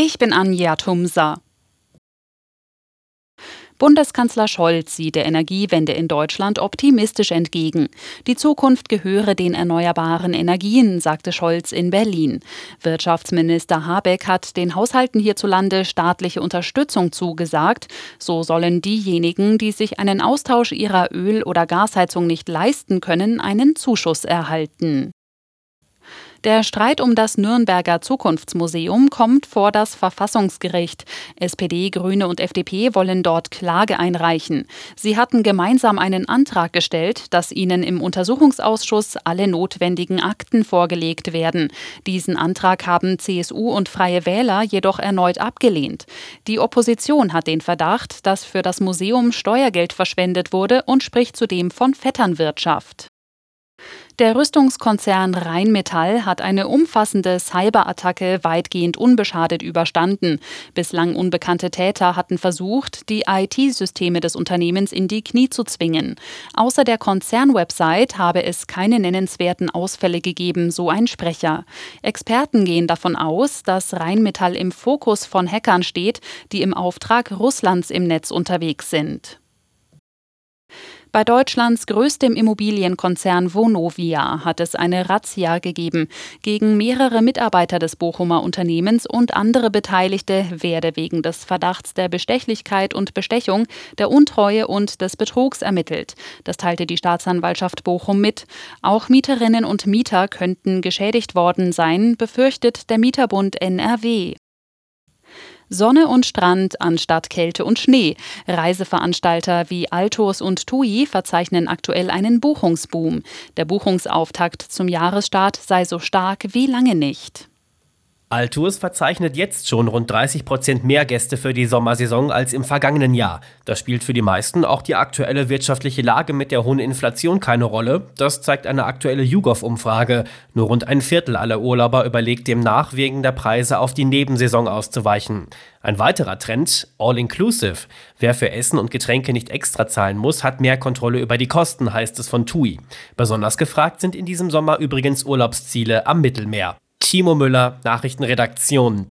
Ich bin Anja Tumsa. Bundeskanzler Scholz sieht der Energiewende in Deutschland optimistisch entgegen. Die Zukunft gehöre den erneuerbaren Energien, sagte Scholz in Berlin. Wirtschaftsminister Habeck hat den Haushalten hierzulande staatliche Unterstützung zugesagt. So sollen diejenigen, die sich einen Austausch ihrer Öl- oder Gasheizung nicht leisten können, einen Zuschuss erhalten. Der Streit um das Nürnberger Zukunftsmuseum kommt vor das Verfassungsgericht. SPD, Grüne und FDP wollen dort Klage einreichen. Sie hatten gemeinsam einen Antrag gestellt, dass ihnen im Untersuchungsausschuss alle notwendigen Akten vorgelegt werden. Diesen Antrag haben CSU und Freie Wähler jedoch erneut abgelehnt. Die Opposition hat den Verdacht, dass für das Museum Steuergeld verschwendet wurde und spricht zudem von Vetternwirtschaft. Der Rüstungskonzern Rheinmetall hat eine umfassende Cyberattacke weitgehend unbeschadet überstanden. Bislang unbekannte Täter hatten versucht, die IT-Systeme des Unternehmens in die Knie zu zwingen. Außer der Konzernwebsite habe es keine nennenswerten Ausfälle gegeben, so ein Sprecher. Experten gehen davon aus, dass Rheinmetall im Fokus von Hackern steht, die im Auftrag Russlands im Netz unterwegs sind. Bei Deutschlands größtem Immobilienkonzern Vonovia hat es eine Razzia gegeben. Gegen mehrere Mitarbeiter des Bochumer Unternehmens und andere Beteiligte werde wegen des Verdachts der Bestechlichkeit und Bestechung, der Untreue und des Betrugs ermittelt. Das teilte die Staatsanwaltschaft Bochum mit. Auch Mieterinnen und Mieter könnten geschädigt worden sein, befürchtet der Mieterbund NRW. Sonne und Strand anstatt Kälte und Schnee. Reiseveranstalter wie Altos und TUI verzeichnen aktuell einen Buchungsboom. Der Buchungsauftakt zum Jahresstart sei so stark wie lange nicht. Altours verzeichnet jetzt schon rund 30 Prozent mehr Gäste für die Sommersaison als im vergangenen Jahr. Das spielt für die meisten auch die aktuelle wirtschaftliche Lage mit der hohen Inflation keine Rolle. Das zeigt eine aktuelle YouGov-Umfrage. Nur rund ein Viertel aller Urlauber überlegt demnach, wegen der Preise auf die Nebensaison auszuweichen. Ein weiterer Trend, All-Inclusive. Wer für Essen und Getränke nicht extra zahlen muss, hat mehr Kontrolle über die Kosten, heißt es von TUI. Besonders gefragt sind in diesem Sommer übrigens Urlaubsziele am Mittelmeer. Timo Müller, Nachrichtenredaktion